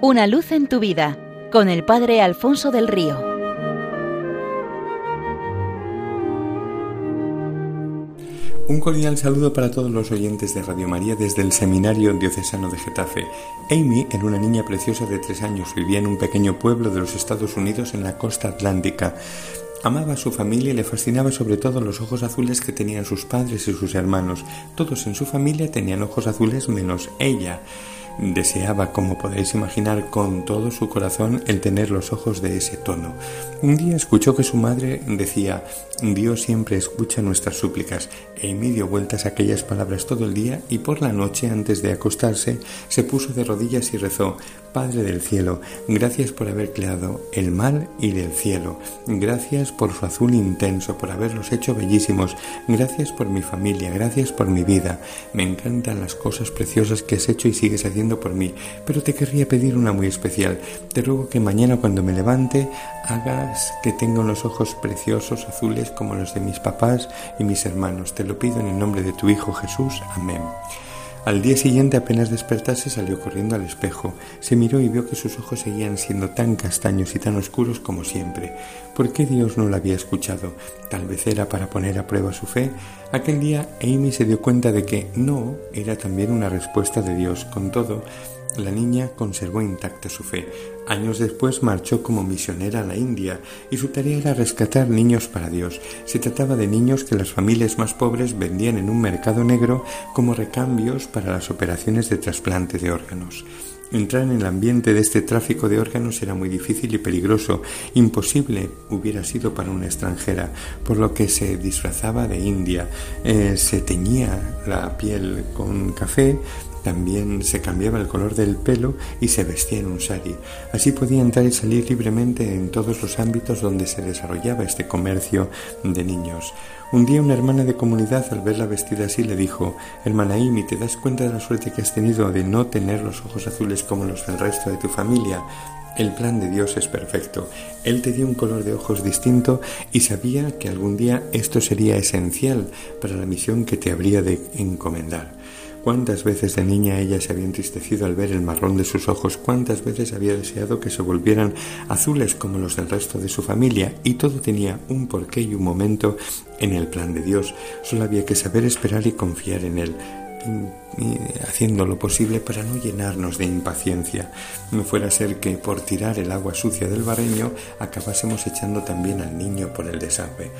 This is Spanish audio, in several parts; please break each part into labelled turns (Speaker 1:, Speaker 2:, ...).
Speaker 1: Una luz en tu vida con el Padre Alfonso del Río.
Speaker 2: Un cordial saludo para todos los oyentes de Radio María desde el Seminario Diocesano de Getafe. Amy era una niña preciosa de tres años, vivía en un pequeño pueblo de los Estados Unidos en la costa atlántica. Amaba a su familia y le fascinaba sobre todo los ojos azules que tenían sus padres y sus hermanos. Todos en su familia tenían ojos azules menos ella. Deseaba, como podéis imaginar, con todo su corazón el tener los ojos de ese tono. Un día escuchó que su madre decía Dios siempre escucha nuestras súplicas. Amy dio vueltas aquellas palabras todo el día y por la noche, antes de acostarse, se puso de rodillas y rezó Padre del cielo, gracias por haber creado el mar y del cielo. Gracias por su azul intenso, por haberlos hecho bellísimos. Gracias por mi familia, gracias por mi vida. Me encantan las cosas preciosas que has hecho y sigues haciendo por mí, pero te querría pedir una muy especial. Te ruego que mañana cuando me levante hagas que tenga unos ojos preciosos azules como los de mis papás y mis hermanos. Te lo pido en el nombre de tu Hijo Jesús. Amén. Al día siguiente, apenas despertase, salió corriendo al espejo. Se miró y vio que sus ojos seguían siendo tan castaños y tan oscuros como siempre. ¿Por qué Dios no la había escuchado? Tal vez era para poner a prueba su fe. Aquel día Amy se dio cuenta de que no era también una respuesta de Dios. Con todo, la niña conservó intacta su fe. Años después marchó como misionera a la India y su tarea era rescatar niños para Dios. Se trataba de niños que las familias más pobres vendían en un mercado negro como recambios para las operaciones de trasplante de órganos. Entrar en el ambiente de este tráfico de órganos era muy difícil y peligroso. Imposible hubiera sido para una extranjera, por lo que se disfrazaba de india, eh, se teñía la piel con café, también se cambiaba el color del pelo y se vestía en un sari. Así podía entrar y salir libremente en todos los ámbitos donde se desarrollaba este comercio de niños. Un día una hermana de comunidad al verla vestida así le dijo, Hermana Amy, ¿te das cuenta de la suerte que has tenido de no tener los ojos azules como los del resto de tu familia? El plan de Dios es perfecto. Él te dio un color de ojos distinto y sabía que algún día esto sería esencial para la misión que te habría de encomendar. Cuántas veces de niña ella se había entristecido al ver el marrón de sus ojos, cuántas veces había deseado que se volvieran azules como los del resto de su familia, y todo tenía un porqué y un momento en el plan de Dios. Solo había que saber esperar y confiar en Él haciendo lo posible para no llenarnos de impaciencia. No fuera a ser que por tirar el agua sucia del barreño acabásemos echando también al niño por el desagüe.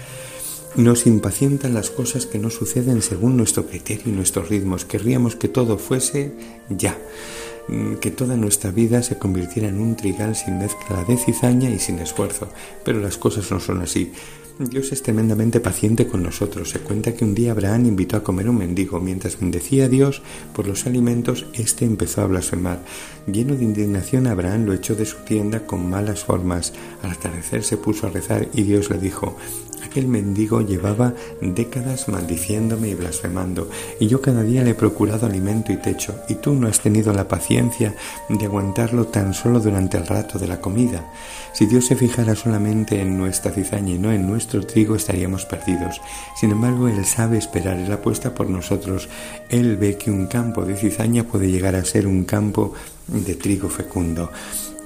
Speaker 2: Nos impacientan las cosas que no suceden según nuestro criterio y nuestros ritmos. Querríamos que todo fuese ya, mm, que toda nuestra vida se convirtiera en un trigal sin mezcla de cizaña y sin esfuerzo. Pero las cosas no son así. Dios es tremendamente paciente con nosotros. Se cuenta que un día Abraham invitó a comer un mendigo. Mientras bendecía a Dios por los alimentos, éste empezó a blasfemar. Lleno de indignación, Abraham lo echó de su tienda con malas formas. Al atardecer se puso a rezar y Dios le dijo, Aquel mendigo llevaba décadas maldiciéndome y blasfemando, y yo cada día le he procurado alimento y techo, y tú no has tenido la paciencia de aguantarlo tan solo durante el rato de la comida. Si Dios se fijara solamente en nuestra cizaña y no en nuestro trigo, estaríamos perdidos. Sin embargo, Él sabe esperar, Él apuesta por nosotros. Él ve que un campo de cizaña puede llegar a ser un campo de trigo fecundo.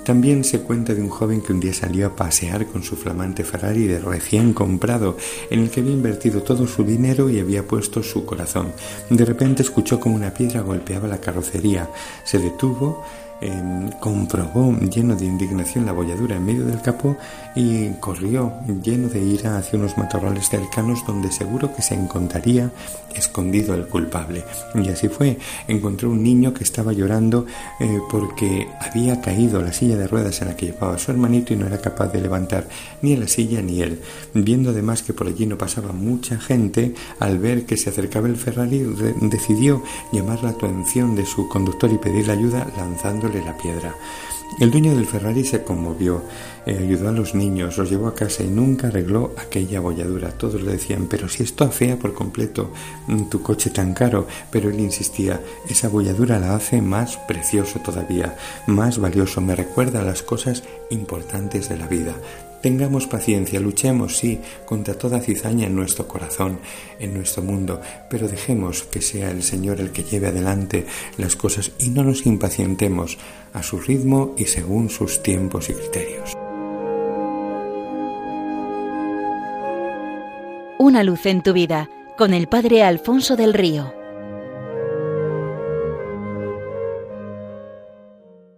Speaker 2: También se cuenta de un joven que un día salió a pasear con su flamante Ferrari de recién comprado, en el que había invertido todo su dinero y había puesto su corazón. De repente escuchó como una piedra golpeaba la carrocería. Se detuvo Em, comprobó lleno de indignación la bolladura en medio del capó y corrió lleno de ira hacia unos matorrales cercanos donde seguro que se encontraría escondido el culpable. Y así fue. Encontró un niño que estaba llorando eh, porque había caído la silla de ruedas en la que llevaba su hermanito y no era capaz de levantar ni la silla ni él. Viendo además que por allí no pasaba mucha gente, al ver que se acercaba el Ferrari, decidió llamar la atención de su conductor y pedirle ayuda la piedra. El dueño del Ferrari se conmovió, eh, ayudó a los niños, los llevó a casa y nunca arregló aquella bolladura. Todos le decían, pero si esto afea por completo mm, tu coche tan caro. Pero él insistía, esa bolladura la hace más precioso todavía, más valioso, me recuerda a las cosas importantes de la vida. Tengamos paciencia, luchemos, sí, contra toda cizaña en nuestro corazón, en nuestro mundo, pero dejemos que sea el Señor el que lleve adelante las cosas y no nos impacientemos a su ritmo y según sus tiempos y criterios.
Speaker 1: Una luz en tu vida con el Padre Alfonso del Río.